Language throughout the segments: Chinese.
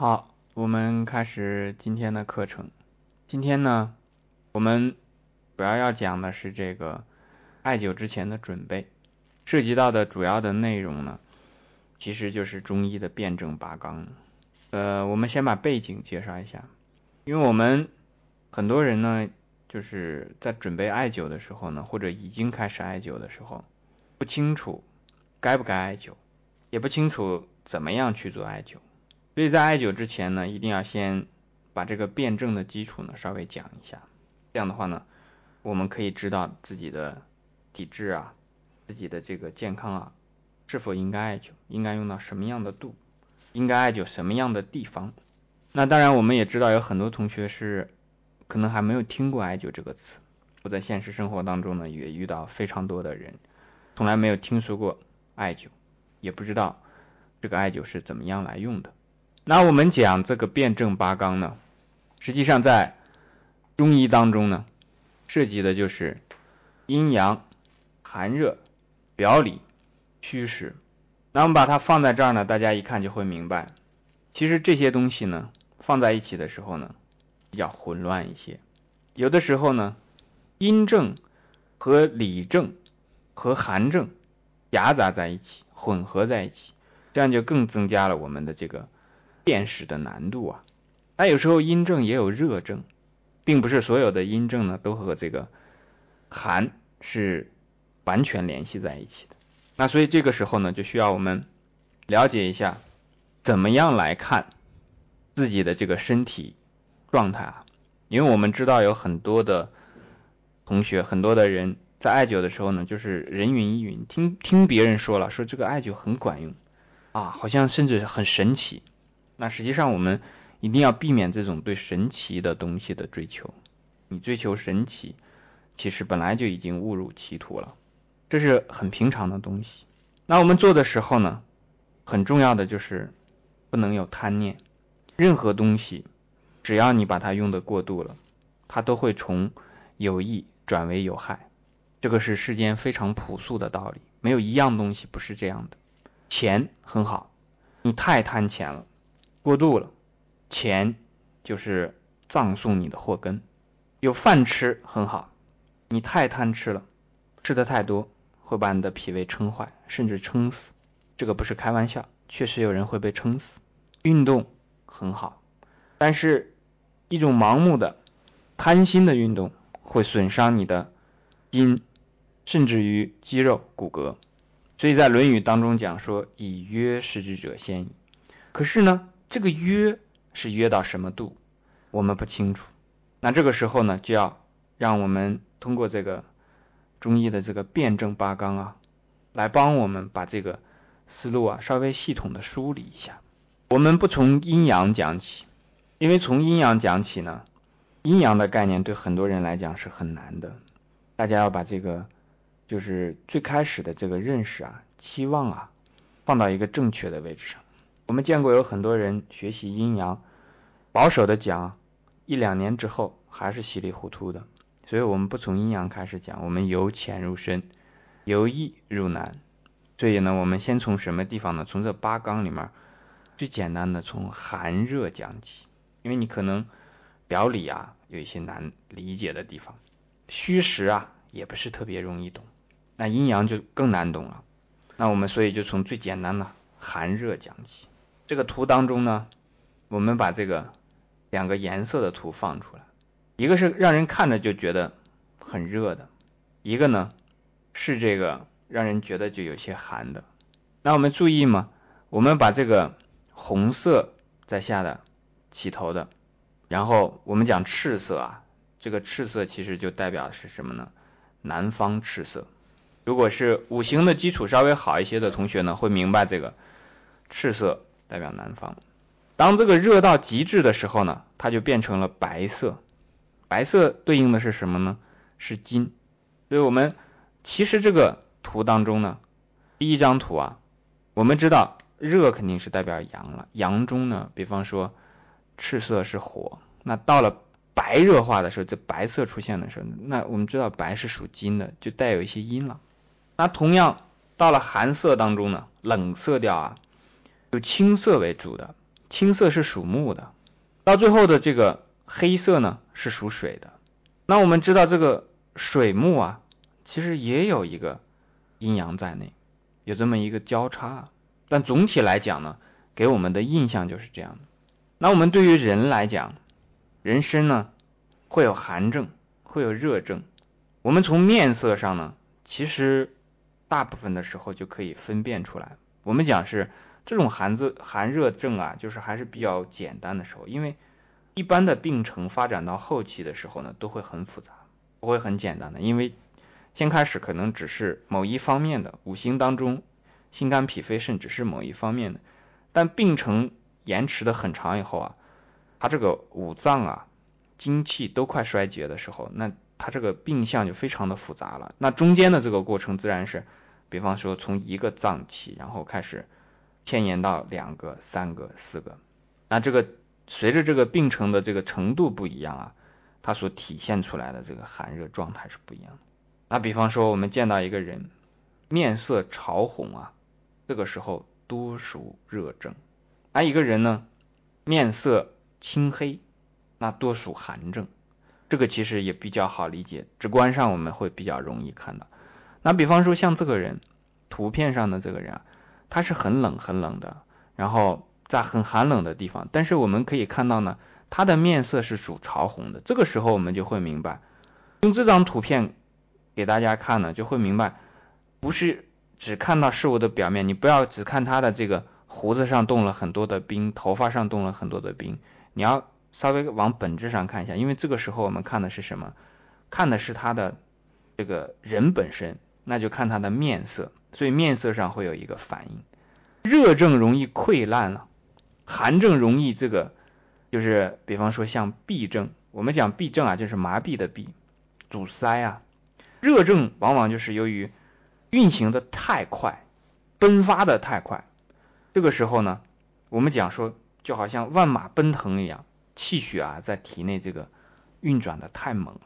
好，我们开始今天的课程。今天呢，我们主要要讲的是这个艾灸之前的准备，涉及到的主要的内容呢，其实就是中医的辩证八纲。呃，我们先把背景介绍一下，因为我们很多人呢，就是在准备艾灸的时候呢，或者已经开始艾灸的时候，不清楚该不该艾灸，也不清楚怎么样去做艾灸。所以在艾灸之前呢，一定要先把这个辩证的基础呢稍微讲一下。这样的话呢，我们可以知道自己的体质啊，自己的这个健康啊，是否应该艾灸，应该用到什么样的度，应该艾灸什么样的地方。那当然，我们也知道有很多同学是可能还没有听过艾灸这个词。我在现实生活当中呢，也遇到非常多的人，从来没有听说过艾灸，也不知道这个艾灸是怎么样来用的。那我们讲这个辩证八纲呢，实际上在中医当中呢，涉及的就是阴阳、寒热、表里、虚实。那我们把它放在这儿呢，大家一看就会明白，其实这些东西呢放在一起的时候呢，比较混乱一些。有的时候呢，阴症和里症和寒症夹杂在一起，混合在一起，这样就更增加了我们的这个。辨识的难度啊，那有时候阴症也有热症，并不是所有的阴症呢都和这个寒是完全联系在一起的。那所以这个时候呢，就需要我们了解一下怎么样来看自己的这个身体状态啊，因为我们知道有很多的同学，很多的人在艾灸的时候呢，就是人云亦云，听听别人说了，说这个艾灸很管用啊，好像甚至很神奇。那实际上我们一定要避免这种对神奇的东西的追求。你追求神奇，其实本来就已经误入歧途了。这是很平常的东西。那我们做的时候呢，很重要的就是不能有贪念。任何东西，只要你把它用的过度了，它都会从有益转为有害。这个是世间非常朴素的道理，没有一样东西不是这样的。钱很好，你太贪钱了。过度了，钱就是葬送你的祸根。有饭吃很好，你太贪吃了，吃的太多会把你的脾胃撑坏，甚至撑死。这个不是开玩笑，确实有人会被撑死。运动很好，但是一种盲目的、贪心的运动会损伤你的筋，甚至于肌肉、骨骼。所以在《论语》当中讲说：“以约食之者先矣。”可是呢？这个约是约到什么度，我们不清楚。那这个时候呢，就要让我们通过这个中医的这个辩证八纲啊，来帮我们把这个思路啊稍微系统的梳理一下。我们不从阴阳讲起，因为从阴阳讲起呢，阴阳的概念对很多人来讲是很难的。大家要把这个就是最开始的这个认识啊、期望啊，放到一个正确的位置上。我们见过有很多人学习阴阳，保守的讲，一两年之后还是稀里糊涂的。所以，我们不从阴阳开始讲，我们由浅入深，由易入难。所以呢，我们先从什么地方呢？从这八纲里面最简单的，从寒热讲起。因为你可能表里啊有一些难理解的地方，虚实啊也不是特别容易懂，那阴阳就更难懂了。那我们所以就从最简单的寒热讲起。这个图当中呢，我们把这个两个颜色的图放出来，一个是让人看着就觉得很热的，一个呢是这个让人觉得就有些寒的。那我们注意嘛，我们把这个红色在下的起头的，然后我们讲赤色啊，这个赤色其实就代表的是什么呢？南方赤色。如果是五行的基础稍微好一些的同学呢，会明白这个赤色。代表南方，当这个热到极致的时候呢，它就变成了白色。白色对应的是什么呢？是金。所以我们其实这个图当中呢，第一张图啊，我们知道热肯定是代表阳了。阳中呢，比方说赤色是火，那到了白热化的时候，这白色出现的时候，那我们知道白是属金的，就带有一些阴了。那同样到了寒色当中呢，冷色调啊。有青色为主的，青色是属木的，到最后的这个黑色呢是属水的。那我们知道这个水木啊，其实也有一个阴阳在内，有这么一个交叉。但总体来讲呢，给我们的印象就是这样的。那我们对于人来讲，人身呢会有寒症，会有热症。我们从面色上呢，其实大部分的时候就可以分辨出来。我们讲是这种寒字寒热症啊，就是还是比较简单的时候，因为一般的病程发展到后期的时候呢，都会很复杂，不会很简单的。因为先开始可能只是某一方面的五行当中。心肝脾肺肾只是某一方面的，但病程延迟的很长以后啊，他这个五脏啊、精气都快衰竭的时候，那他这个病象就非常的复杂了。那中间的这个过程自然是，比方说从一个脏器，然后开始牵延到两个、三个、四个，那这个随着这个病程的这个程度不一样啊，它所体现出来的这个寒热状态是不一样的。那比方说我们见到一个人面色潮红啊。这个时候多属热症，而一个人呢，面色青黑，那多属寒症。这个其实也比较好理解，直观上我们会比较容易看到。那比方说像这个人，图片上的这个人啊，他是很冷很冷的，然后在很寒冷的地方，但是我们可以看到呢，他的面色是属潮红的。这个时候我们就会明白，用这张图片给大家看呢，就会明白，不是。只看到事物的表面，你不要只看他的这个胡子上冻了很多的冰，头发上冻了很多的冰，你要稍微往本质上看一下，因为这个时候我们看的是什么？看的是他的这个人本身，那就看他的面色，所以面色上会有一个反应。热症容易溃烂了，寒症容易这个就是比方说像痹症，我们讲痹症啊，就是麻痹的痹，阻塞啊。热症往往就是由于。运行的太快，奔发的太快，这个时候呢，我们讲说就好像万马奔腾一样，气血啊在体内这个运转的太猛了。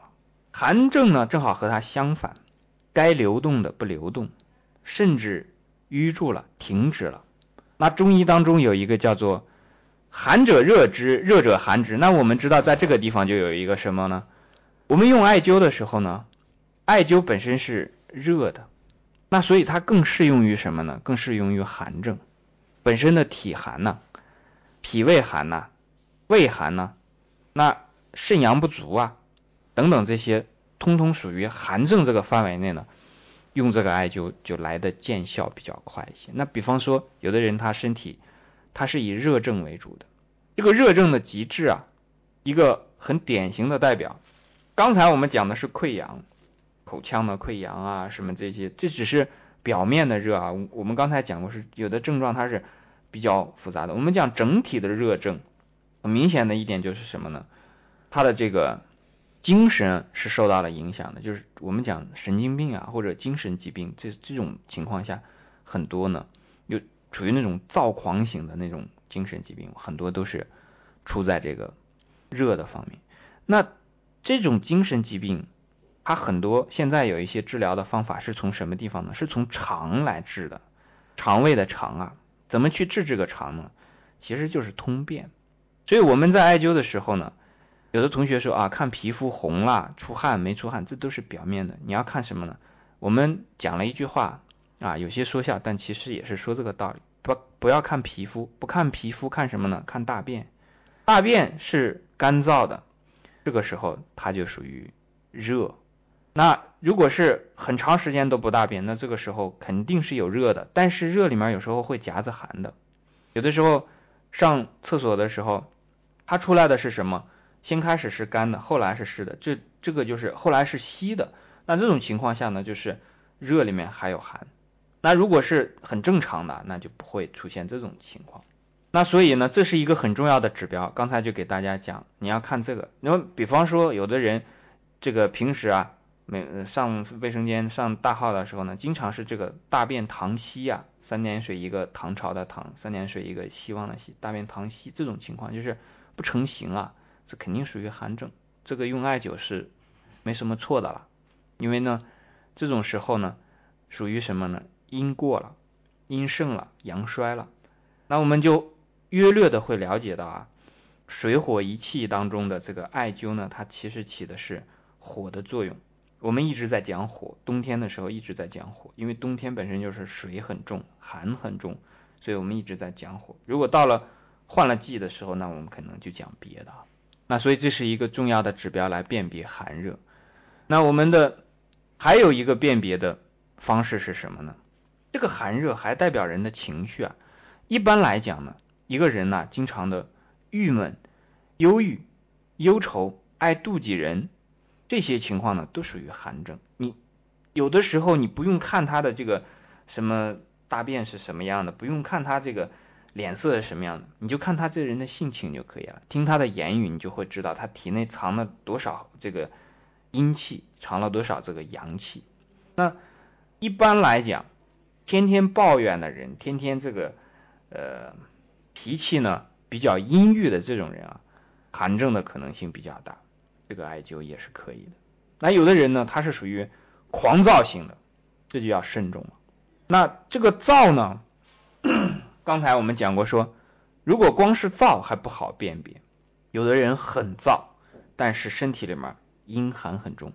寒症呢正好和它相反，该流动的不流动，甚至淤住了，停止了。那中医当中有一个叫做寒者热之，热者寒之。那我们知道在这个地方就有一个什么呢？我们用艾灸的时候呢，艾灸本身是热的。那所以它更适用于什么呢？更适用于寒症，本身的体寒呢，脾胃寒呐，胃寒呐，那肾阳不足啊，等等这些，通通属于寒症这个范围内呢，用这个艾灸就来的见效比较快一些。那比方说，有的人他身体他是以热症为主的，这个热症的极致啊，一个很典型的代表，刚才我们讲的是溃疡。口腔的溃疡啊，什么这些，这只是表面的热啊。我们刚才讲过，是有的症状它是比较复杂的。我们讲整体的热症，很明显的一点就是什么呢？他的这个精神是受到了影响的，就是我们讲神经病啊或者精神疾病，这这种情况下很多呢，又处于那种躁狂型的那种精神疾病，很多都是出在这个热的方面。那这种精神疾病。它很多现在有一些治疗的方法是从什么地方呢？是从肠来治的，肠胃的肠啊，怎么去治这个肠呢？其实就是通便。所以我们在艾灸的时候呢，有的同学说啊，看皮肤红了、出汗没出汗，这都是表面的。你要看什么呢？我们讲了一句话啊，有些说笑，但其实也是说这个道理。不不要看皮肤，不看皮肤，看什么呢？看大便。大便是干燥的，这个时候它就属于热。那如果是很长时间都不大便，那这个时候肯定是有热的，但是热里面有时候会夹着寒的。有的时候上厕所的时候，它出来的是什么？先开始是干的，后来是湿的，这这个就是后来是稀的。那这种情况下呢，就是热里面还有寒。那如果是很正常的，那就不会出现这种情况。那所以呢，这是一个很重要的指标。刚才就给大家讲，你要看这个。那么比方说，有的人这个平时啊。每上卫生间上大号的时候呢，经常是这个大便溏稀呀，三点水一个唐朝的唐，三点水一个希望的希，大便溏稀这种情况就是不成形啊，这肯定属于寒症，这个用艾灸是没什么错的了，因为呢，这种时候呢，属于什么呢？阴过了，阴盛了，阳衰了，那我们就约略的会了解到啊，水火一气当中的这个艾灸呢，它其实起的是火的作用。我们一直在讲火，冬天的时候一直在讲火，因为冬天本身就是水很重，寒很重，所以我们一直在讲火。如果到了换了季的时候，那我们可能就讲别的。那所以这是一个重要的指标来辨别寒热。那我们的还有一个辨别的方式是什么呢？这个寒热还代表人的情绪啊。一般来讲呢，一个人呢经常的郁闷、忧郁、忧愁、爱妒忌人，这些情况呢都属于寒症。你有的时候你不用看他的这个什么大便是什么样的，不用看他这个。脸色是什么样的，你就看他这人的性情就可以了。听他的言语，你就会知道他体内藏了多少这个阴气，藏了多少这个阳气。那一般来讲，天天抱怨的人，天天这个呃脾气呢比较阴郁的这种人啊，寒症的可能性比较大。这个艾灸也是可以的。那有的人呢，他是属于狂躁型的，这就要慎重了。那这个躁呢？刚才我们讲过，说如果光是燥还不好辨别，有的人很燥，但是身体里面阴寒很重，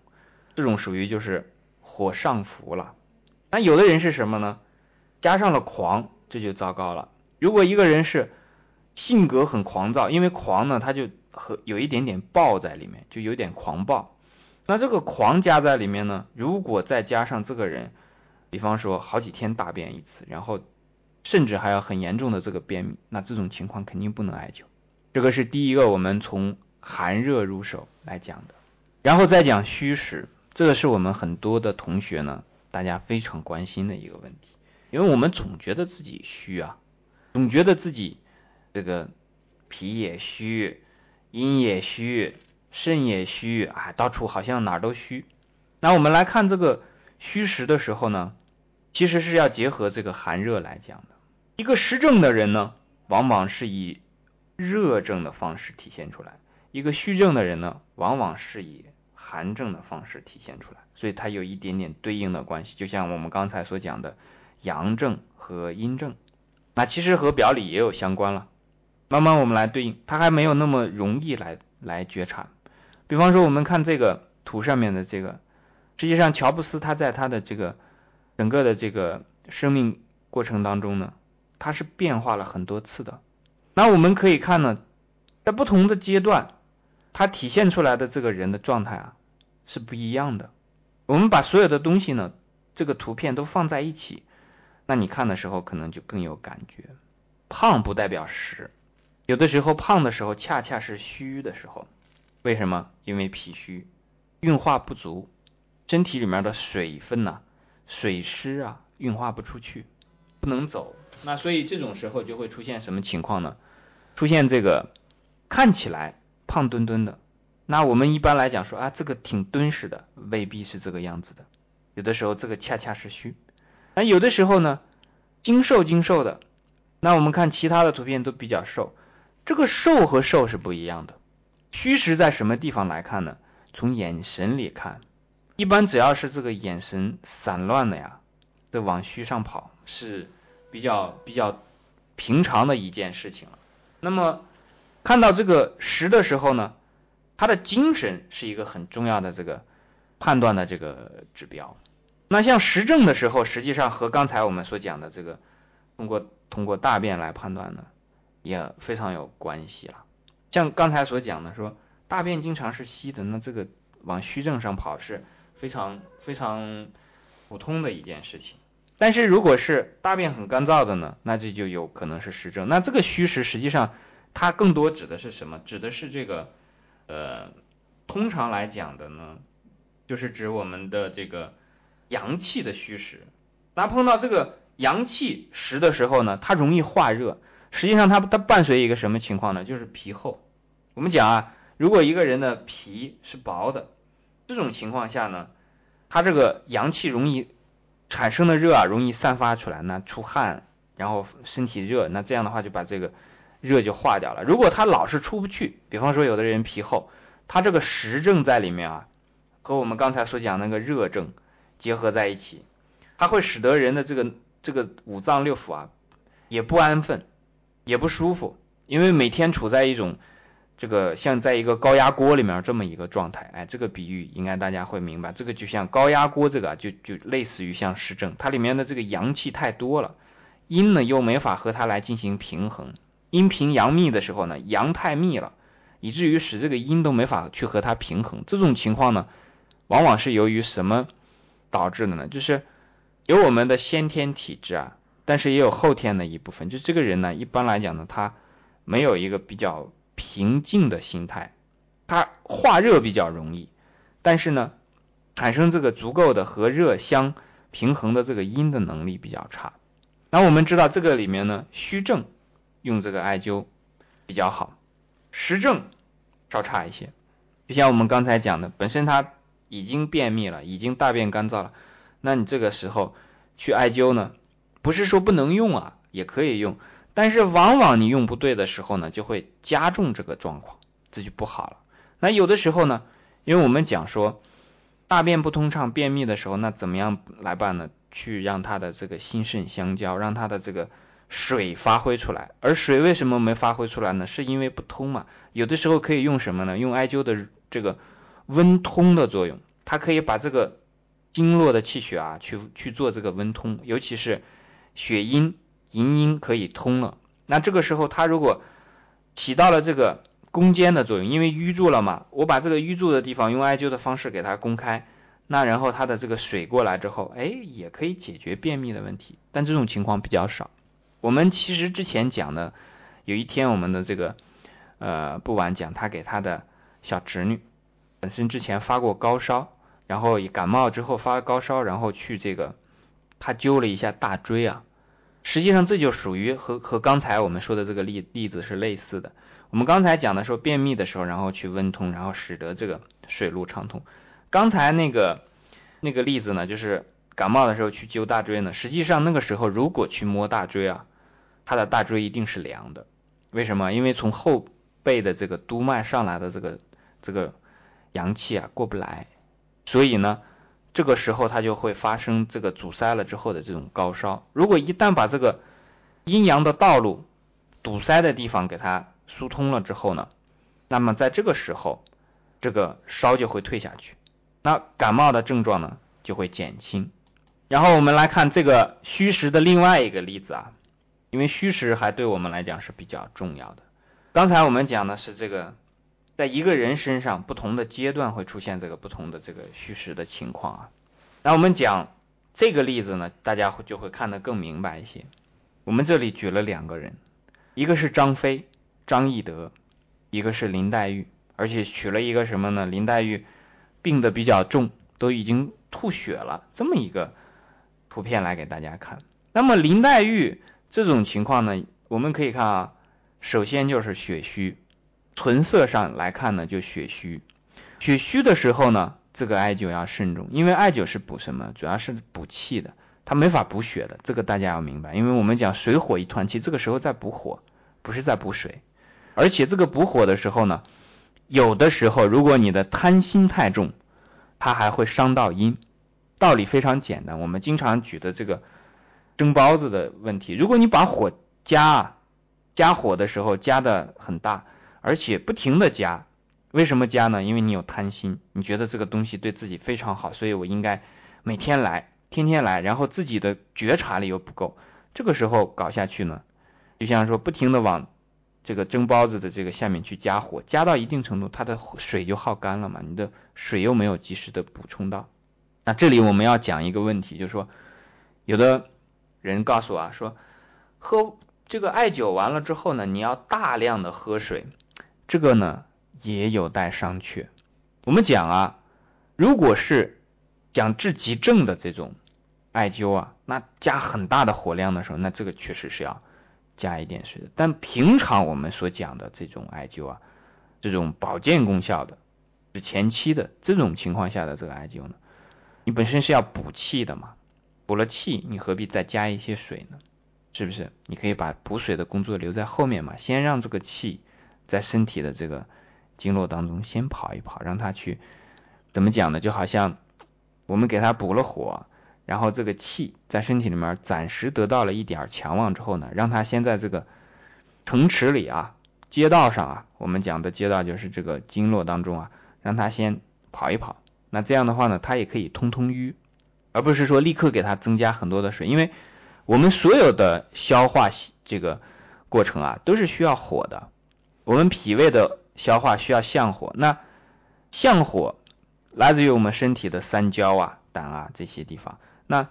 这种属于就是火上浮了。那有的人是什么呢？加上了狂，这就糟糕了。如果一个人是性格很狂躁，因为狂呢，他就和有一点点暴在里面，就有点狂暴。那这个狂加在里面呢，如果再加上这个人，比方说好几天大便一次，然后。甚至还要很严重的这个便秘，那这种情况肯定不能艾灸。这个是第一个，我们从寒热入手来讲的，然后再讲虚实，这个是我们很多的同学呢，大家非常关心的一个问题，因为我们总觉得自己虚啊，总觉得自己这个脾也虚，阴也虚，肾也虚啊，到处好像哪儿都虚。那我们来看这个虚实的时候呢，其实是要结合这个寒热来讲的。一个湿症的人呢，往往是以热症的方式体现出来；一个虚症的人呢，往往是以寒症的方式体现出来。所以它有一点点对应的关系，就像我们刚才所讲的阳症和阴症，那其实和表里也有相关了。慢慢我们来对应，它还没有那么容易来来觉察。比方说，我们看这个图上面的这个，实际上乔布斯他在他的这个整个的这个生命过程当中呢。它是变化了很多次的，那我们可以看呢，在不同的阶段，它体现出来的这个人的状态啊是不一样的。我们把所有的东西呢，这个图片都放在一起，那你看的时候可能就更有感觉。胖不代表实，有的时候胖的时候恰恰是虚的时候，为什么？因为脾虚，运化不足，身体里面的水分呐，水湿啊，运化不出去，不能走。那所以这种时候就会出现什么情况呢？出现这个看起来胖墩墩的，那我们一般来讲说啊，这个挺敦实的，未必是这个样子的。有的时候这个恰恰是虚，那有的时候呢，精瘦精瘦的，那我们看其他的图片都比较瘦，这个瘦和瘦是不一样的。虚实在什么地方来看呢？从眼神里看，一般只要是这个眼神散乱的呀，都往虚上跑是。比较比较平常的一件事情了。那么看到这个实的时候呢，他的精神是一个很重要的这个判断的这个指标。那像实证的时候，实际上和刚才我们所讲的这个通过通过大便来判断呢，也非常有关系了。像刚才所讲的说，大便经常是稀的，那这个往虚症上跑是非常非常普通的一件事情。但是如果是大便很干燥的呢，那这就有可能是湿症。那这个虚实实际上它更多指的是什么？指的是这个呃，通常来讲的呢，就是指我们的这个阳气的虚实。那碰到这个阳气实的时候呢，它容易化热。实际上它它伴随一个什么情况呢？就是皮厚。我们讲啊，如果一个人的皮是薄的，这种情况下呢，他这个阳气容易。产生的热啊，容易散发出来，那出汗，然后身体热，那这样的话就把这个热就化掉了。如果他老是出不去，比方说有的人皮厚，他这个实症在里面啊，和我们刚才所讲那个热症结合在一起，它会使得人的这个这个五脏六腑啊也不安分，也不舒服，因为每天处在一种这个像在一个高压锅里面这么一个状态，哎，这个比喻应该大家会明白，这个就像高压锅，这个就就类似于像实证，它里面的这个阳气太多了，阴呢又没法和它来进行平衡，阴平阳密的时候呢，阳太密了，以至于使这个阴都没法去和它平衡，这种情况呢，往往是由于什么导致的呢？就是有我们的先天体质啊。但是也有后天的一部分，就这个人呢，一般来讲呢，他没有一个比较平静的心态，它化热比较容易，但是呢，产生这个足够的和热相平衡的这个阴的能力比较差。那我们知道这个里面呢，虚症用这个艾灸比较好，实症稍差一些。就像我们刚才讲的，本身他已经便秘了，已经大便干燥了，那你这个时候去艾灸呢？不是说不能用啊，也可以用，但是往往你用不对的时候呢，就会加重这个状况，这就不好了。那有的时候呢，因为我们讲说大便不通畅、便秘的时候，那怎么样来办呢？去让他的这个心肾相交，让他的这个水发挥出来。而水为什么没发挥出来呢？是因为不通嘛。有的时候可以用什么呢？用艾灸的这个温通的作用，它可以把这个经络的气血啊，去去做这个温通，尤其是。血阴、营阴可以通了，那这个时候它如果起到了这个攻坚的作用，因为淤住了嘛，我把这个淤住的地方用艾灸的方式给它攻开，那然后它的这个水过来之后，哎，也可以解决便秘的问题，但这种情况比较少。我们其实之前讲的，有一天我们的这个呃不晚讲，他给他的小侄女本身之前发过高烧，然后感冒之后发高烧，然后去这个。他灸了一下大椎啊，实际上这就属于和和刚才我们说的这个例例子是类似的。我们刚才讲的时候便秘的时候，然后去温通，然后使得这个水路畅通。刚才那个那个例子呢，就是感冒的时候去灸大椎呢。实际上那个时候如果去摸大椎啊，他的大椎一定是凉的。为什么？因为从后背的这个督脉上来的这个这个阳气啊过不来，所以呢。这个时候它就会发生这个阻塞了之后的这种高烧。如果一旦把这个阴阳的道路堵塞的地方给它疏通了之后呢，那么在这个时候，这个烧就会退下去，那感冒的症状呢就会减轻。然后我们来看这个虚实的另外一个例子啊，因为虚实还对我们来讲是比较重要的。刚才我们讲的是这个。在一个人身上，不同的阶段会出现这个不同的这个虚实的情况啊。那我们讲这个例子呢，大家就会看得更明白一些。我们这里举了两个人，一个是张飞、张翼德，一个是林黛玉，而且取了一个什么呢？林黛玉病得比较重，都已经吐血了，这么一个图片来给大家看。那么林黛玉这种情况呢，我们可以看啊，首先就是血虚。纯色上来看呢，就血虚。血虚的时候呢，这个艾灸要慎重，因为艾灸是补什么？主要是补气的，它没法补血的。这个大家要明白，因为我们讲水火一团气，这个时候在补火，不是在补水。而且这个补火的时候呢，有的时候如果你的贪心太重，它还会伤到阴。道理非常简单，我们经常举的这个蒸包子的问题，如果你把火加加火的时候加的很大。而且不停的加，为什么加呢？因为你有贪心，你觉得这个东西对自己非常好，所以我应该每天来，天天来，然后自己的觉察力又不够，这个时候搞下去呢，就像说不停的往这个蒸包子的这个下面去加火，加到一定程度，它的水就耗干了嘛，你的水又没有及时的补充到。那这里我们要讲一个问题，就是说，有的人告诉我啊，说喝这个艾灸完了之后呢，你要大量的喝水。这个呢也有待商榷。我们讲啊，如果是讲治急症的这种艾灸啊，那加很大的火量的时候，那这个确实是要加一点水的。但平常我们所讲的这种艾灸啊，这种保健功效的，是前期的这种情况下的这个艾灸呢，你本身是要补气的嘛，补了气，你何必再加一些水呢？是不是？你可以把补水的工作留在后面嘛，先让这个气。在身体的这个经络当中先跑一跑，让它去怎么讲呢？就好像我们给它补了火，然后这个气在身体里面暂时得到了一点强旺之后呢，让它先在这个城池里啊街道上啊，我们讲的街道就是这个经络当中啊，让它先跑一跑。那这样的话呢，它也可以通通瘀，而不是说立刻给它增加很多的水，因为我们所有的消化这个过程啊，都是需要火的。我们脾胃的消化需要相火，那相火来自于我们身体的三焦啊、胆啊这些地方。那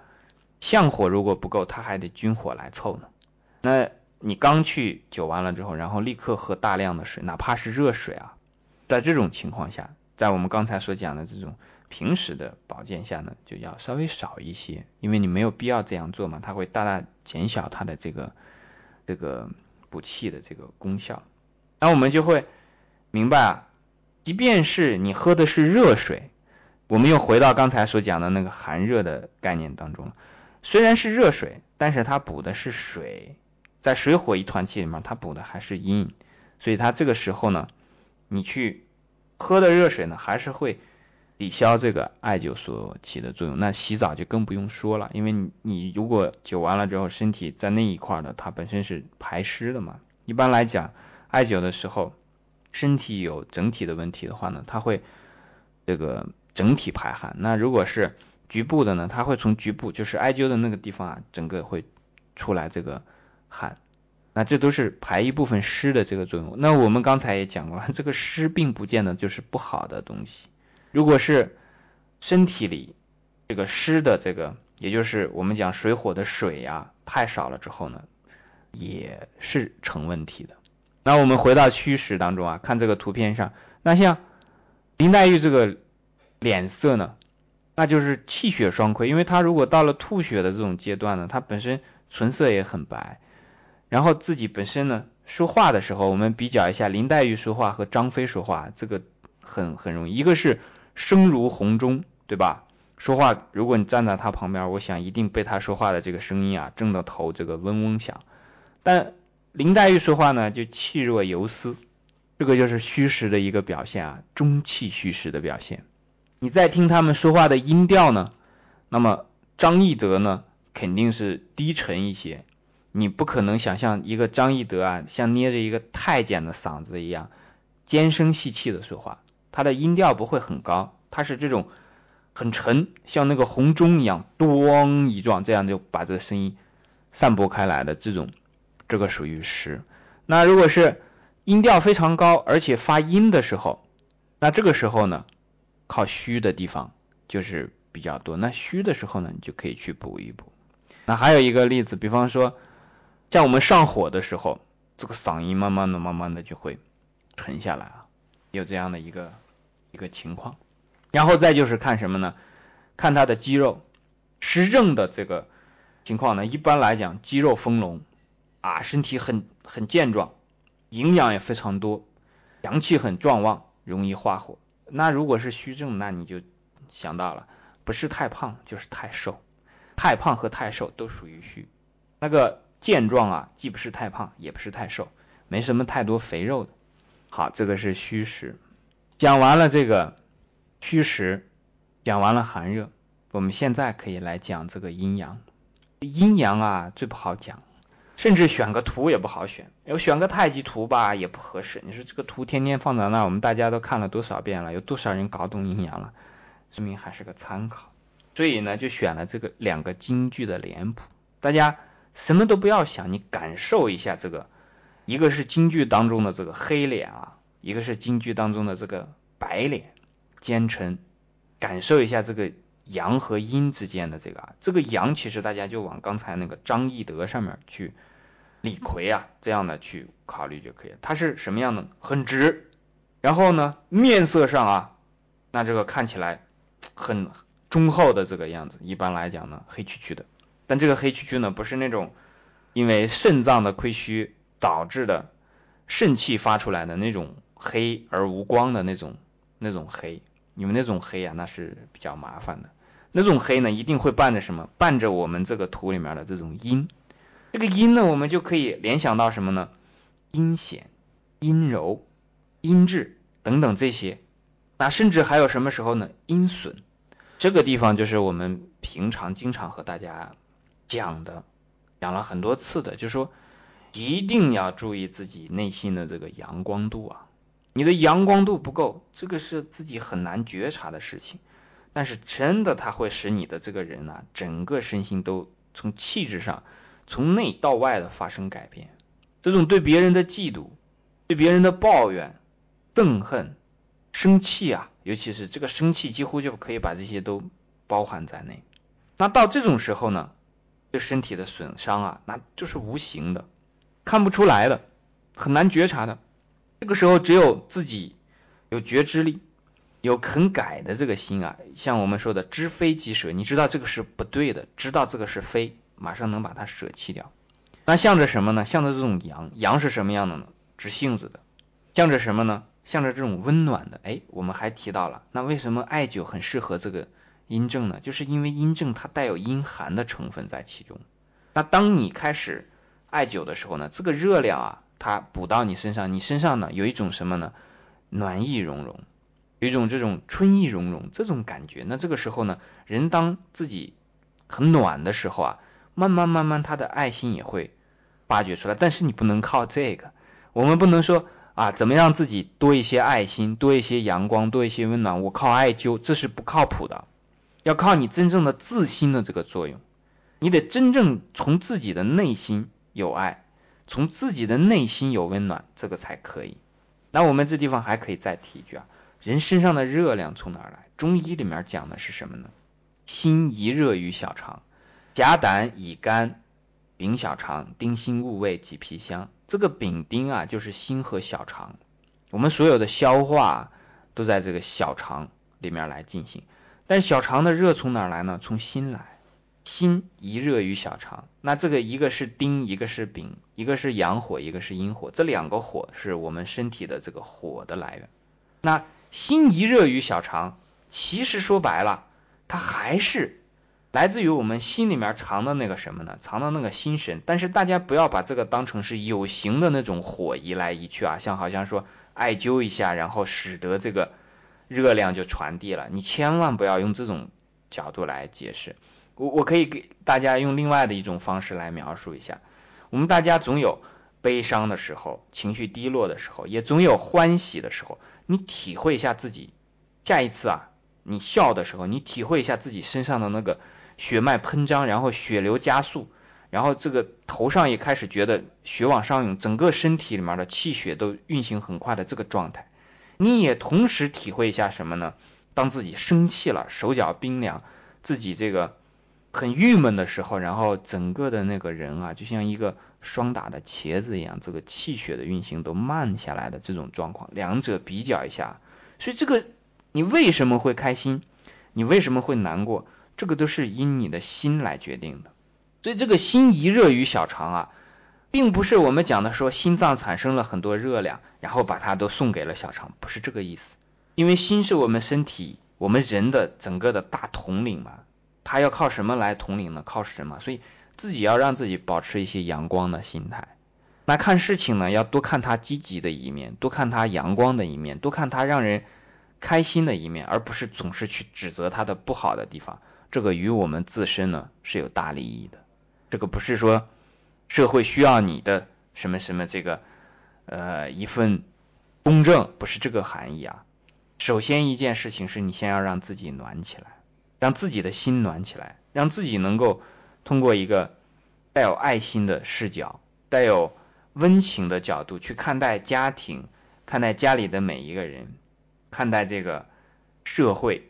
相火如果不够，它还得军火来凑呢。那你刚去灸完了之后，然后立刻喝大量的水，哪怕是热水啊，在这种情况下，在我们刚才所讲的这种平时的保健下呢，就要稍微少一些，因为你没有必要这样做嘛，它会大大减小它的这个这个补气的这个功效。那我们就会明白啊，即便是你喝的是热水，我们又回到刚才所讲的那个寒热的概念当中了。虽然是热水，但是它补的是水，在水火一团气里面，它补的还是阴，所以它这个时候呢，你去喝的热水呢，还是会抵消这个艾灸所起的作用。那洗澡就更不用说了，因为你你如果灸完了之后，身体在那一块呢，它本身是排湿的嘛。一般来讲，艾灸的时候，身体有整体的问题的话呢，它会这个整体排汗。那如果是局部的呢，它会从局部，就是艾灸的那个地方啊，整个会出来这个汗，那这都是排一部分湿的这个作用。那我们刚才也讲过了，这个湿并不见得就是不好的东西。如果是身体里这个湿的这个，也就是我们讲水火的水呀太少了之后呢，也是成问题的。那我们回到虚实当中啊，看这个图片上，那像林黛玉这个脸色呢？那就是气血双亏，因为她如果到了吐血的这种阶段呢，她本身唇色也很白，然后自己本身呢说话的时候，我们比较一下林黛玉说话和张飞说话，这个很很容易，一个是声如洪钟，对吧？说话如果你站在他旁边，我想一定被他说话的这个声音啊震得头这个嗡嗡响。但林黛玉说话呢就气若游丝，这个就是虚实的一个表现啊，中气虚实的表现。你再听他们说话的音调呢，那么张翼德呢肯定是低沉一些，你不可能想象一个张翼德啊像捏着一个太监的嗓子一样尖声细气的说话，他的音调不会很高，他是这种很沉，像那个红钟一样，咚一撞，这样就把这个声音散播开来的这种，这个属于实。那如果是音调非常高，而且发音的时候，那这个时候呢？靠虚的地方就是比较多，那虚的时候呢，你就可以去补一补。那还有一个例子，比方说像我们上火的时候，这个嗓音慢慢的、慢慢的就会沉下来啊，有这样的一个一个情况。然后再就是看什么呢？看他的肌肉，实症的这个情况呢，一般来讲肌肉丰隆啊，身体很很健壮，营养也非常多，阳气很壮旺，容易化火。那如果是虚症，那你就想到了，不是太胖就是太瘦，太胖和太瘦都属于虚。那个健壮啊，既不是太胖，也不是太瘦，没什么太多肥肉的。好，这个是虚实。讲完了这个虚实，讲完了寒热，我们现在可以来讲这个阴阳。阴阳啊，最不好讲。甚至选个图也不好选，要选个太极图吧也不合适。你说这个图天天放在那，我们大家都看了多少遍了？有多少人搞懂阴阳了？说明还是个参考。所以呢，就选了这个两个京剧的脸谱。大家什么都不要想，你感受一下这个，一个是京剧当中的这个黑脸啊，一个是京剧当中的这个白脸，奸臣，感受一下这个阳和阴之间的这个啊，这个阳其实大家就往刚才那个张翼德上面去。李逵啊，这样的去考虑就可以了。他是什么样的？很直，然后呢，面色上啊，那这个看起来很忠厚的这个样子。一般来讲呢，黑黢黢的。但这个黑黢黢呢，不是那种因为肾脏的亏虚导致的肾气发出来的那种黑而无光的那种那种黑。因为那种黑啊，那是比较麻烦的。那种黑呢，一定会伴着什么？伴着我们这个图里面的这种阴。这个阴呢，我们就可以联想到什么呢？阴险、阴柔、阴滞等等这些。那甚至还有什么时候呢？阴损。这个地方就是我们平常经常和大家讲的，讲了很多次的，就是说一定要注意自己内心的这个阳光度啊！你的阳光度不够，这个是自己很难觉察的事情。但是真的，它会使你的这个人啊，整个身心都从气质上，从内到外的发生改变。这种对别人的嫉妒、对别人的抱怨、憎恨、生气啊，尤其是这个生气，几乎就可以把这些都包含在内。那到这种时候呢，对身体的损伤啊，那就是无形的。看不出来的，很难觉察的。这个时候，只有自己有觉知力，有肯改的这个心啊。像我们说的“知非即舍”，你知道这个是不对的，知道这个是非，马上能把它舍弃掉。那向着什么呢？向着这种阳，阳是什么样的呢？直性子的。向着什么呢？向着这种温暖的。哎，我们还提到了，那为什么艾灸很适合这个阴症呢？就是因为阴症它带有阴寒的成分在其中。那当你开始。艾灸的时候呢，这个热量啊，它补到你身上，你身上呢有一种什么呢？暖意融融，有一种这种春意融融这种感觉。那这个时候呢，人当自己很暖的时候啊，慢慢慢慢他的爱心也会发掘出来。但是你不能靠这个，我们不能说啊，怎么让自己多一些爱心，多一些阳光，多一些温暖？我靠艾灸，这是不靠谱的。要靠你真正的自心的这个作用，你得真正从自己的内心。有爱，从自己的内心有温暖，这个才可以。那我们这地方还可以再提一句啊，人身上的热量从哪儿来？中医里面讲的是什么呢？心一热于小肠，甲胆乙肝丙小肠，丁辛戊未己脾香。这个丙丁啊，就是心和小肠。我们所有的消化都在这个小肠里面来进行，但小肠的热从哪儿来呢？从心来。心一热于小肠，那这个一个是丁，一个是丙，一个是阳火，一个是阴火，这两个火是我们身体的这个火的来源。那心一热于小肠，其实说白了，它还是来自于我们心里面藏的那个什么呢？藏的那个心神。但是大家不要把这个当成是有形的那种火移来移去啊，像好像说艾灸一下，然后使得这个热量就传递了。你千万不要用这种角度来解释。我我可以给大家用另外的一种方式来描述一下，我们大家总有悲伤的时候，情绪低落的时候，也总有欢喜的时候。你体会一下自己，下一次啊，你笑的时候，你体会一下自己身上的那个血脉喷张，然后血流加速，然后这个头上也开始觉得血往上涌，整个身体里面的气血都运行很快的这个状态。你也同时体会一下什么呢？当自己生气了，手脚冰凉，自己这个。很郁闷的时候，然后整个的那个人啊，就像一个霜打的茄子一样，这个气血的运行都慢下来的这种状况，两者比较一下，所以这个你为什么会开心，你为什么会难过，这个都是因你的心来决定的。所以这个心一热于小肠啊，并不是我们讲的说心脏产生了很多热量，然后把它都送给了小肠，不是这个意思。因为心是我们身体，我们人的整个的大统领嘛。它要靠什么来统领呢？靠什么？所以自己要让自己保持一些阳光的心态。那看事情呢，要多看它积极的一面，多看它阳光的一面，多看它让人开心的一面，而不是总是去指责它的不好的地方。这个与我们自身呢是有大利益的。这个不是说社会需要你的什么什么这个呃一份公正，不是这个含义啊。首先一件事情是你先要让自己暖起来。让自己的心暖起来，让自己能够通过一个带有爱心的视角、带有温情的角度去看待家庭、看待家里的每一个人、看待这个社会、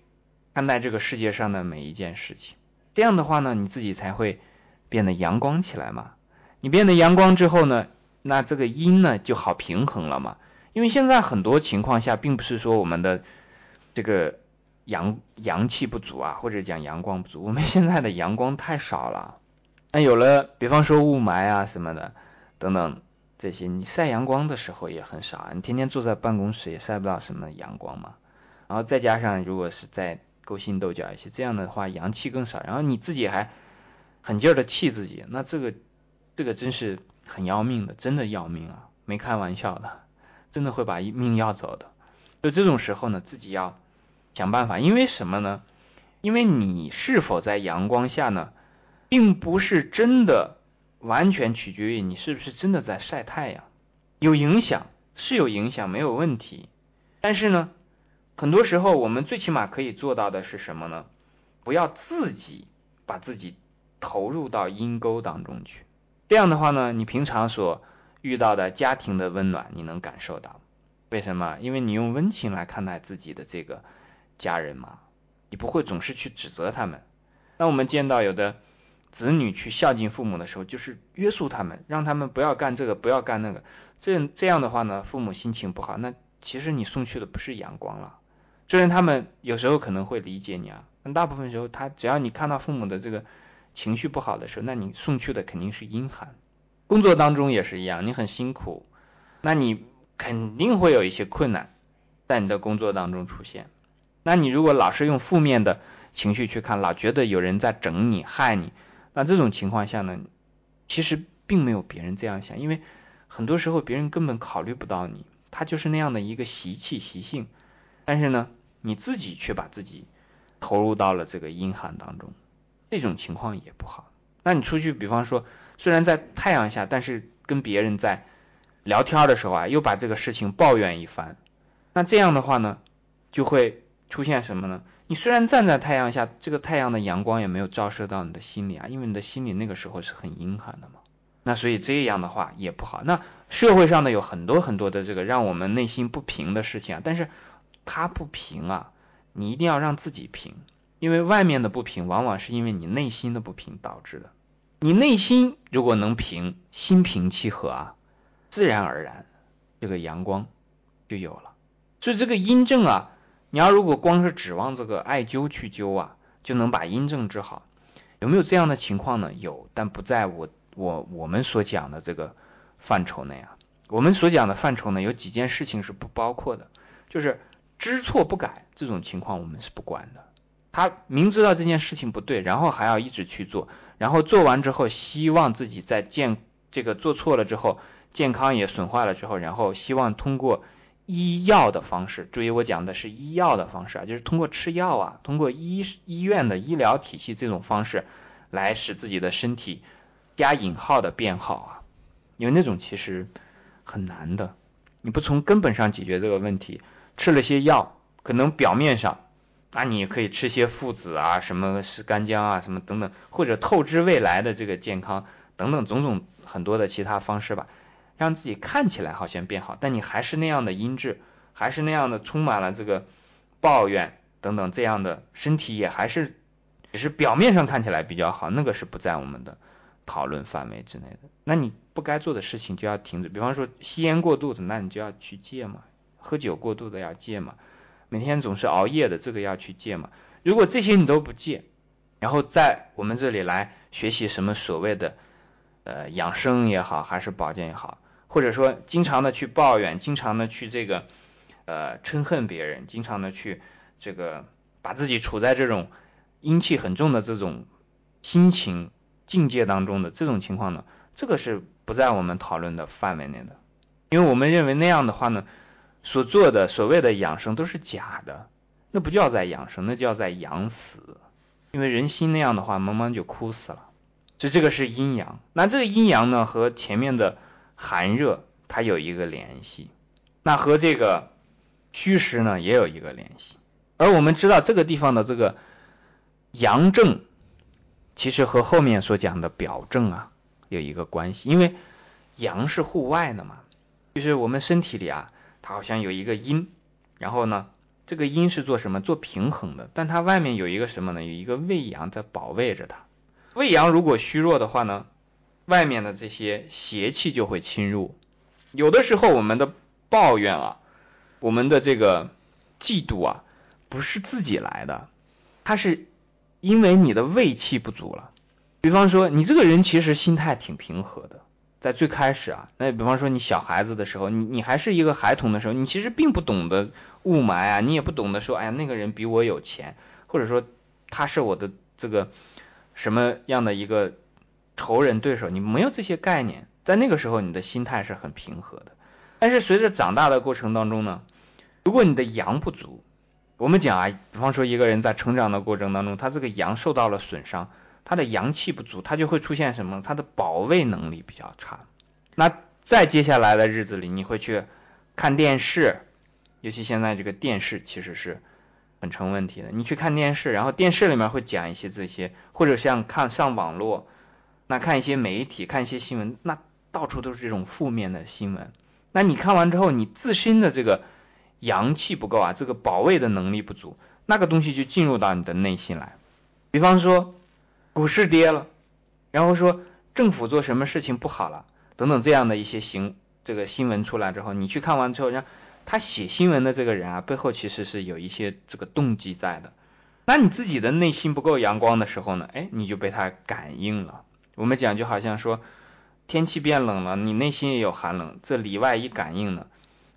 看待这个世界上的每一件事情。这样的话呢，你自己才会变得阳光起来嘛。你变得阳光之后呢，那这个阴呢就好平衡了嘛。因为现在很多情况下，并不是说我们的这个。阳阳气不足啊，或者讲阳光不足，我们现在的阳光太少了。那有了，比方说雾霾啊什么的等等这些，你晒阳光的时候也很少啊。你天天坐在办公室也晒不到什么阳光嘛。然后再加上如果是在勾心斗角一些，这样的话阳气更少。然后你自己还狠劲儿的气自己，那这个这个真是很要命的，真的要命啊，没开玩笑的，真的会把命要走的。就这种时候呢，自己要。想办法，因为什么呢？因为你是否在阳光下呢，并不是真的完全取决于你是不是真的在晒太阳，有影响是有影响，没有问题。但是呢，很多时候我们最起码可以做到的是什么呢？不要自己把自己投入到阴沟当中去。这样的话呢，你平常所遇到的家庭的温暖，你能感受到。为什么？因为你用温情来看待自己的这个家人嘛，你不会总是去指责他们。那我们见到有的子女去孝敬父母的时候，就是约束他们，让他们不要干这个，不要干那个。这这样的话呢，父母心情不好，那其实你送去的不是阳光了。虽然他们有时候可能会理解你啊，但大部分时候他只要你看到父母的这个情绪不好的时候，那你送去的肯定是阴寒。工作当中也是一样，你很辛苦，那你。肯定会有一些困难在你的工作当中出现。那你如果老是用负面的情绪去看，老觉得有人在整你、害你，那这种情况下呢，其实并没有别人这样想，因为很多时候别人根本考虑不到你，他就是那样的一个习气习性。但是呢，你自己却把自己投入到了这个阴寒当中，这种情况也不好。那你出去，比方说，虽然在太阳下，但是跟别人在。聊天的时候啊，又把这个事情抱怨一番，那这样的话呢，就会出现什么呢？你虽然站在太阳下，这个太阳的阳光也没有照射到你的心里啊，因为你的心里那个时候是很阴寒的嘛。那所以这样的话也不好。那社会上呢有很多很多的这个让我们内心不平的事情啊，但是它不平啊，你一定要让自己平，因为外面的不平往往是因为你内心的不平导致的。你内心如果能平，心平气和啊。自然而然，这个阳光就有了。所以这个阴症啊，你要如果光是指望这个艾灸去灸啊，就能把阴症治好，有没有这样的情况呢？有，但不在我我我们所讲的这个范畴内啊。我们所讲的范畴呢，有几件事情是不包括的，就是知错不改这种情况，我们是不管的。他明知道这件事情不对，然后还要一直去做，然后做完之后，希望自己在健这个做错了之后。健康也损坏了之后，然后希望通过医药的方式，注意我讲的是医药的方式啊，就是通过吃药啊，通过医医院的医疗体系这种方式来使自己的身体加引号的变好啊，因为那种其实很难的，你不从根本上解决这个问题，吃了些药，可能表面上，那你可以吃些附子啊，什么是干姜啊，什么等等，或者透支未来的这个健康等等种种很多的其他方式吧。让自己看起来好像变好，但你还是那样的阴质，还是那样的充满了这个抱怨等等这样的身体也还是只是表面上看起来比较好，那个是不在我们的讨论范围之内的。那你不该做的事情就要停止，比方说吸烟过度的，那你就要去戒嘛；喝酒过度的要戒嘛；每天总是熬夜的，这个要去戒嘛。如果这些你都不戒，然后在我们这里来学习什么所谓的呃养生也好，还是保健也好。或者说，经常的去抱怨，经常的去这个，呃，嗔恨别人，经常的去这个，把自己处在这种阴气很重的这种心情境界当中的这种情况呢，这个是不在我们讨论的范围内的，因为我们认为那样的话呢，所做的所谓的养生都是假的，那不叫在养生，那叫在养死，因为人心那样的话，慢慢就枯死了，所以这个是阴阳。那这个阴阳呢，和前面的。寒热它有一个联系，那和这个虚实呢也有一个联系。而我们知道这个地方的这个阳症，其实和后面所讲的表症啊有一个关系，因为阳是户外的嘛，就是我们身体里啊，它好像有一个阴，然后呢，这个阴是做什么？做平衡的，但它外面有一个什么呢？有一个胃阳在保卫着它。胃阳如果虚弱的话呢？外面的这些邪气就会侵入，有的时候我们的抱怨啊，我们的这个嫉妒啊，不是自己来的，它是因为你的胃气不足了。比方说，你这个人其实心态挺平和的，在最开始啊，那比方说你小孩子的时候，你你还是一个孩童的时候，你其实并不懂得雾霾啊，你也不懂得说，哎呀，那个人比我有钱，或者说他是我的这个什么样的一个。仇人对手，你没有这些概念，在那个时候你的心态是很平和的。但是随着长大的过程当中呢，如果你的阳不足，我们讲啊，比方说一个人在成长的过程当中，他这个阳受到了损伤，他的阳气不足，他就会出现什么？他的保卫能力比较差。那在接下来的日子里，你会去看电视，尤其现在这个电视其实是很成问题的。你去看电视，然后电视里面会讲一些这些，或者像看上网络，那看一些媒体，看一些新闻，那到处都是这种负面的新闻。那你看完之后，你自身的这个阳气不够啊，这个保卫的能力不足，那个东西就进入到你的内心来。比方说，股市跌了，然后说政府做什么事情不好了。等等这样的一些行这个新闻出来之后，你去看完之后，让他写新闻的这个人啊，背后其实是有一些这个动机在的。那你自己的内心不够阳光的时候呢，哎，你就被他感应了。我们讲就好像说，天气变冷了，你内心也有寒冷，这里外一感应呢，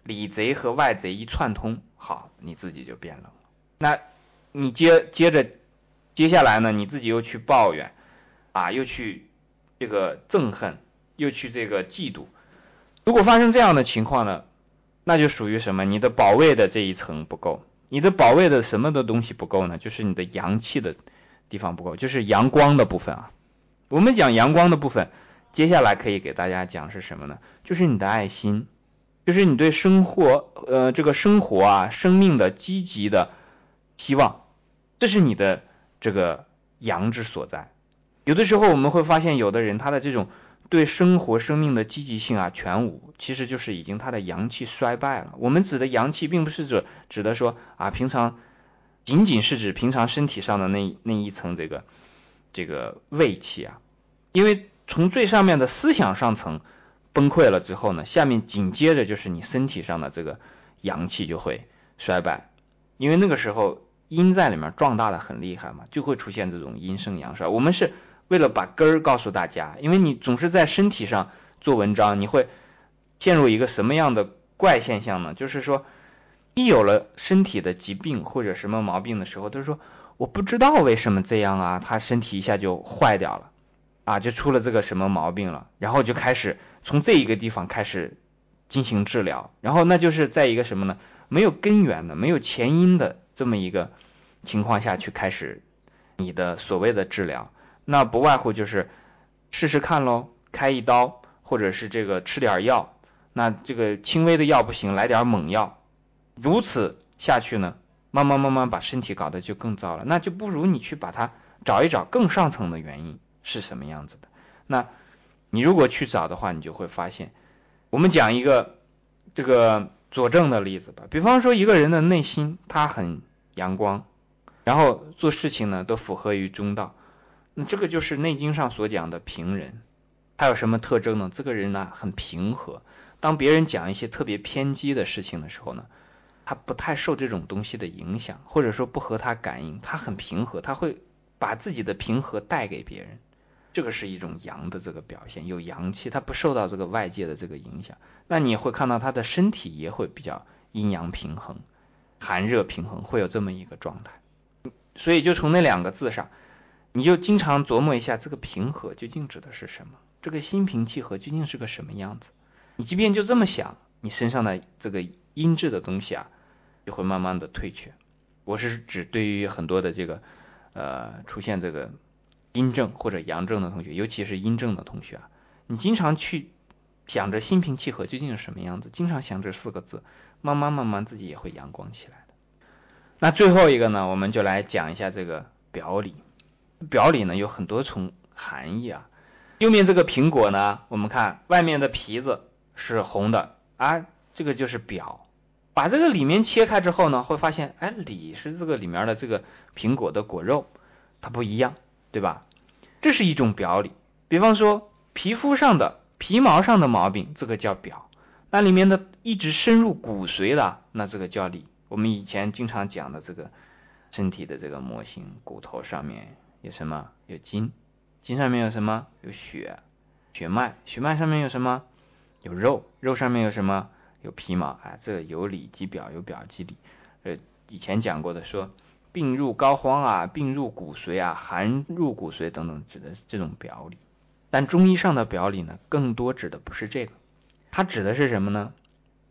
里贼和外贼一串通，好，你自己就变冷了。那你接接着接下来呢，你自己又去抱怨啊，又去这个憎恨。又去这个嫉妒，如果发生这样的情况呢，那就属于什么？你的保卫的这一层不够，你的保卫的什么的东西不够呢？就是你的阳气的地方不够，就是阳光的部分啊。我们讲阳光的部分，接下来可以给大家讲是什么呢？就是你的爱心，就是你对生活呃这个生活啊生命的积极的希望，这是你的这个阳之所在。有的时候我们会发现，有的人他的这种。对生活生命的积极性啊全无，其实就是已经他的阳气衰败了。我们指的阳气，并不是指指的说啊平常，仅仅是指平常身体上的那那一层这个这个胃气啊，因为从最上面的思想上层崩溃了之后呢，下面紧接着就是你身体上的这个阳气就会衰败，因为那个时候阴在里面壮大的很厉害嘛，就会出现这种阴盛阳衰。我们是。为了把根儿告诉大家，因为你总是在身体上做文章，你会陷入一个什么样的怪现象呢？就是说，一有了身体的疾病或者什么毛病的时候，他说我不知道为什么这样啊，他身体一下就坏掉了，啊，就出了这个什么毛病了，然后就开始从这一个地方开始进行治疗，然后那就是在一个什么呢？没有根源的、没有前因的这么一个情况下去开始你的所谓的治疗。那不外乎就是试试看喽，开一刀，或者是这个吃点药。那这个轻微的药不行，来点猛药。如此下去呢，慢慢慢慢把身体搞得就更糟了。那就不如你去把它找一找更上层的原因是什么样子的。那你如果去找的话，你就会发现，我们讲一个这个佐证的例子吧。比方说一个人的内心他很阳光，然后做事情呢都符合于中道。那这个就是《内经》上所讲的平人，他有什么特征呢？这个人呢很平和，当别人讲一些特别偏激的事情的时候呢，他不太受这种东西的影响，或者说不和他感应，他很平和，他会把自己的平和带给别人，这个是一种阳的这个表现，有阳气，他不受到这个外界的这个影响。那你会看到他的身体也会比较阴阳平衡，寒热平衡，会有这么一个状态。所以就从那两个字上。你就经常琢磨一下，这个平和究竟指的是什么？这个心平气和究竟是个什么样子？你即便就这么想，你身上的这个阴质的东西啊，就会慢慢的退却。我是指对于很多的这个呃出现这个阴症或者阳症的同学，尤其是阴症的同学啊，你经常去想着心平气和究竟是什么样子，经常想这四个字，慢慢慢慢自己也会阳光起来。那最后一个呢，我们就来讲一下这个表里。表里呢有很多重含义啊。右面这个苹果呢，我们看外面的皮子是红的啊，这个就是表。把这个里面切开之后呢，会发现，哎，里是这个里面的这个苹果的果肉，它不一样，对吧？这是一种表里。比方说皮肤上的皮毛上的毛病，这个叫表。那里面的一直深入骨髓的，那这个叫里。我们以前经常讲的这个身体的这个模型，骨头上面。有什么？有筋，筋上面有什么？有血，血脉，血脉上面有什么？有肉，肉上面有什么？有皮毛啊，这有里即表，有表即里。呃，以前讲过的，说病入膏肓啊，病入骨髓啊，寒入骨髓等等，指的是这种表里。但中医上的表里呢，更多指的不是这个，它指的是什么呢？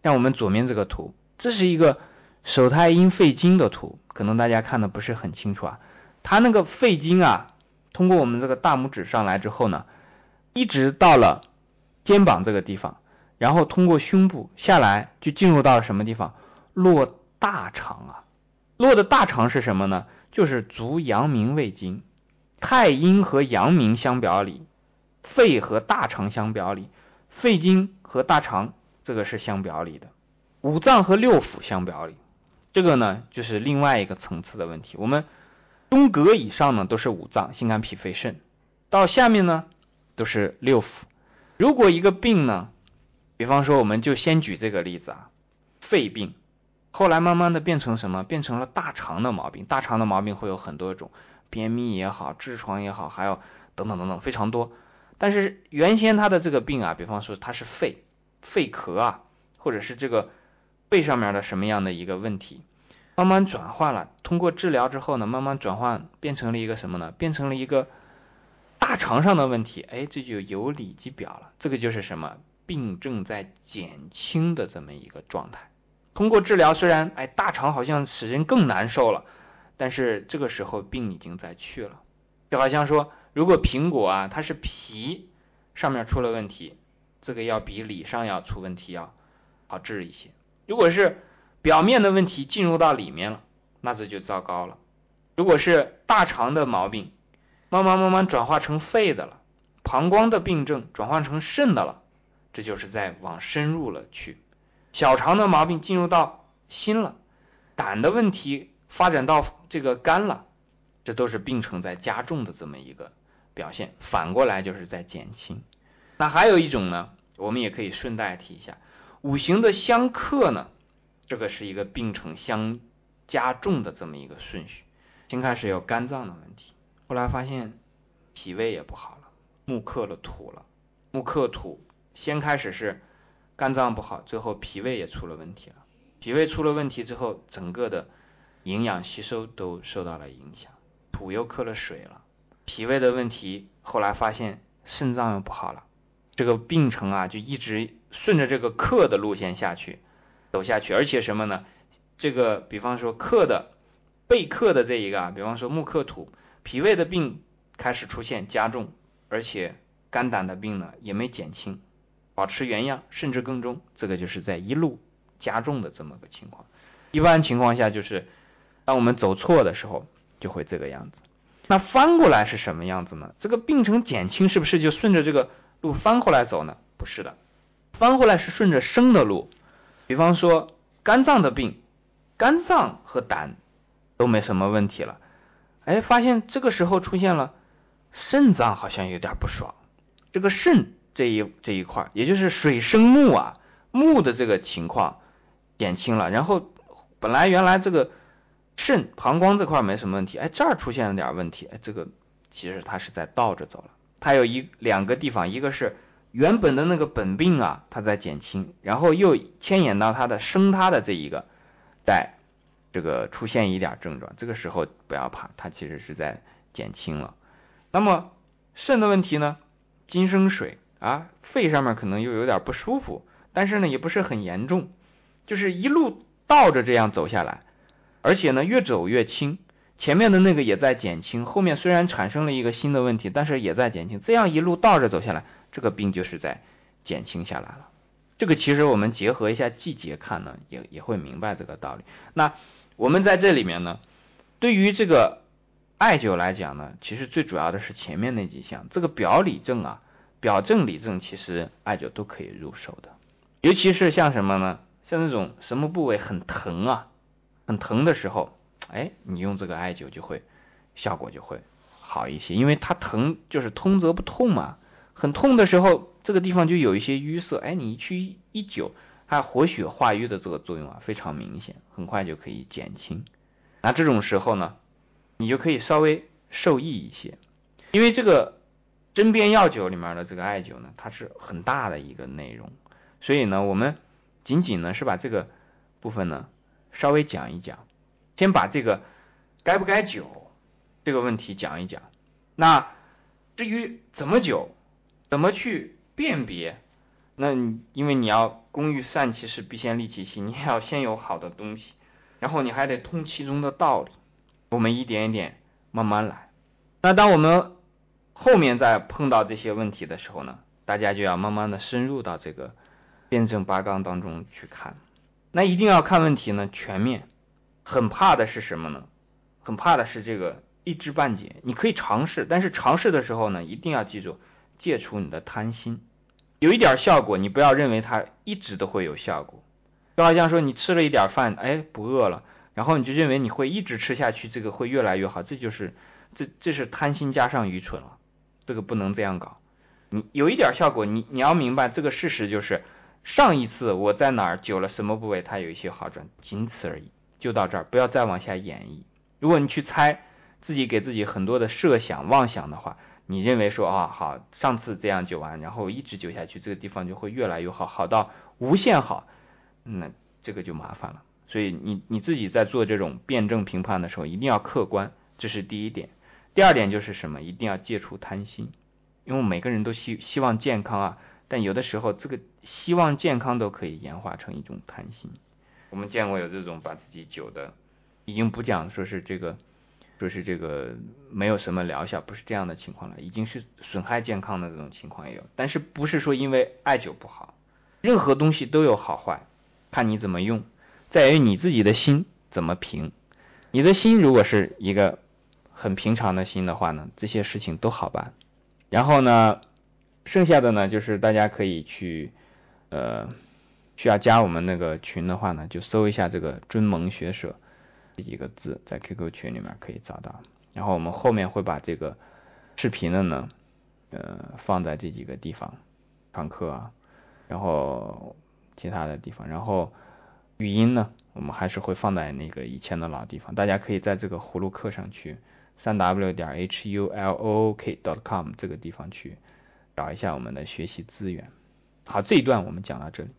像我们左面这个图，这是一个手太阴肺经的图，可能大家看的不是很清楚啊。它那个肺经啊，通过我们这个大拇指上来之后呢，一直到了肩膀这个地方，然后通过胸部下来，就进入到了什么地方？落大肠啊！落的大肠是什么呢？就是足阳明胃经。太阴和阳明相表里，肺和大肠相表里，肺经和大肠这个是相表里的，五脏和六腑相表里，这个呢就是另外一个层次的问题。我们中膈以上呢都是五脏，心肝脾肺肾，到下面呢都是六腑。如果一个病呢，比方说我们就先举这个例子啊，肺病，后来慢慢的变成什么？变成了大肠的毛病。大肠的毛病会有很多种。便秘也好，痔疮也好，还有等等等等非常多。但是原先他的这个病啊，比方说他是肺肺咳啊，或者是这个肺上面的什么样的一个问题，慢慢转换了。通过治疗之后呢，慢慢转换变成了一个什么呢？变成了一个大肠上的问题。哎，这就有里及表了。这个就是什么？病症在减轻的这么一个状态。通过治疗，虽然哎大肠好像使人更难受了。但是这个时候病已经在去了，就好像说，如果苹果啊，它是皮上面出了问题，这个要比里上要出问题要好治一些。如果是表面的问题进入到里面了，那这就糟糕了。如果是大肠的毛病，慢慢慢慢转化成肺的了，膀胱的病症转化成肾的了，这就是在往深入了去。小肠的毛病进入到心了，胆的问题。发展到这个肝了，这都是病程在加重的这么一个表现。反过来就是在减轻。那还有一种呢，我们也可以顺带提一下，五行的相克呢，这个是一个病程相加重的这么一个顺序。先开始有肝脏的问题，后来发现脾胃也不好了，木克了土了，木克土，先开始是肝脏不好，最后脾胃也出了问题了。脾胃出了问题之后，整个的。营养吸收都受到了影响，土又克了水了，脾胃的问题，后来发现肾脏又不好了，这个病程啊就一直顺着这个克的路线下去走下去，而且什么呢？这个比方说克的被克的这一个啊，比方说木克土，脾胃的病开始出现加重，而且肝胆的病呢也没减轻，保持原样甚至更重，这个就是在一路加重的这么个情况。一般情况下就是。当我们走错的时候，就会这个样子。那翻过来是什么样子呢？这个病程减轻是不是就顺着这个路翻过来走呢？不是的，翻过来是顺着生的路。比方说肝脏的病，肝脏和胆都没什么问题了，哎，发现这个时候出现了肾脏好像有点不爽。这个肾这一这一块，也就是水生木啊，木的这个情况减轻了，然后本来原来这个。肾、膀胱这块没什么问题，哎，这儿出现了点问题，哎，这个其实它是在倒着走了。它有一两个地方，一个是原本的那个本病啊，它在减轻，然后又牵引到它的生它的这一个，在这个出现一点症状，这个时候不要怕，它其实是在减轻了。那么肾的问题呢，金生水啊，肺上面可能又有点不舒服，但是呢也不是很严重，就是一路倒着这样走下来。而且呢，越走越轻，前面的那个也在减轻，后面虽然产生了一个新的问题，但是也在减轻。这样一路倒着走下来，这个病就是在减轻下来了。这个其实我们结合一下季节看呢，也也会明白这个道理。那我们在这里面呢，对于这个艾灸来讲呢，其实最主要的是前面那几项，这个表里症啊，表症里症，其实艾灸都可以入手的。尤其是像什么呢？像那种什么部位很疼啊？很疼的时候，哎，你用这个艾灸就会效果就会好一些，因为它疼就是通则不痛嘛。很痛的时候，这个地方就有一些淤塞，哎，你去一灸，它活血化瘀的这个作用啊非常明显，很快就可以减轻。那这种时候呢，你就可以稍微受益一些，因为这个针砭药酒里面的这个艾灸呢，它是很大的一个内容，所以呢，我们仅仅呢是把这个部分呢。稍微讲一讲，先把这个该不该灸这个问题讲一讲。那至于怎么灸，怎么去辨别，那因为你要工欲善其事，必先利其器，你也要先有好的东西，然后你还得通其中的道理。我们一点一点慢慢来。那当我们后面再碰到这些问题的时候呢，大家就要慢慢的深入到这个辩证八纲当中去看。那一定要看问题呢全面。很怕的是什么呢？很怕的是这个一知半解。你可以尝试，但是尝试的时候呢，一定要记住戒除你的贪心。有一点效果，你不要认为它一直都会有效果。就好像说你吃了一点饭，哎，不饿了，然后你就认为你会一直吃下去，这个会越来越好，这就是这这是贪心加上愚蠢了。这个不能这样搞。你有一点效果，你你要明白这个事实就是上一次我在哪儿久了，什么部位它有一些好转，仅此而已，就到这儿，不要再往下演绎。如果你去猜自己给自己很多的设想妄想的话。你认为说啊好，上次这样灸完，然后一直灸下去，这个地方就会越来越好，好到无限好，那这个就麻烦了。所以你你自己在做这种辩证评判的时候，一定要客观，这是第一点。第二点就是什么？一定要戒除贪心，因为每个人都希希望健康啊，但有的时候这个希望健康都可以演化成一种贪心。我们见过有这种把自己灸的，已经不讲说是这个。说是这个没有什么疗效，不是这样的情况了，已经是损害健康的这种情况也有，但是不是说因为艾灸不好，任何东西都有好坏，看你怎么用，在于你自己的心怎么平。你的心如果是一个很平常的心的话呢，这些事情都好办。然后呢，剩下的呢就是大家可以去呃需要加我们那个群的话呢，就搜一下这个尊蒙学社。这几个字在 QQ 群里面可以找到，然后我们后面会把这个视频的呢，呃，放在这几个地方上课啊，然后其他的地方，然后语音呢，我们还是会放在那个以前的老地方，大家可以在这个葫芦课上去三 w 点 h u l o o k dot com 这个地方去找一下我们的学习资源。好，这一段我们讲到这里。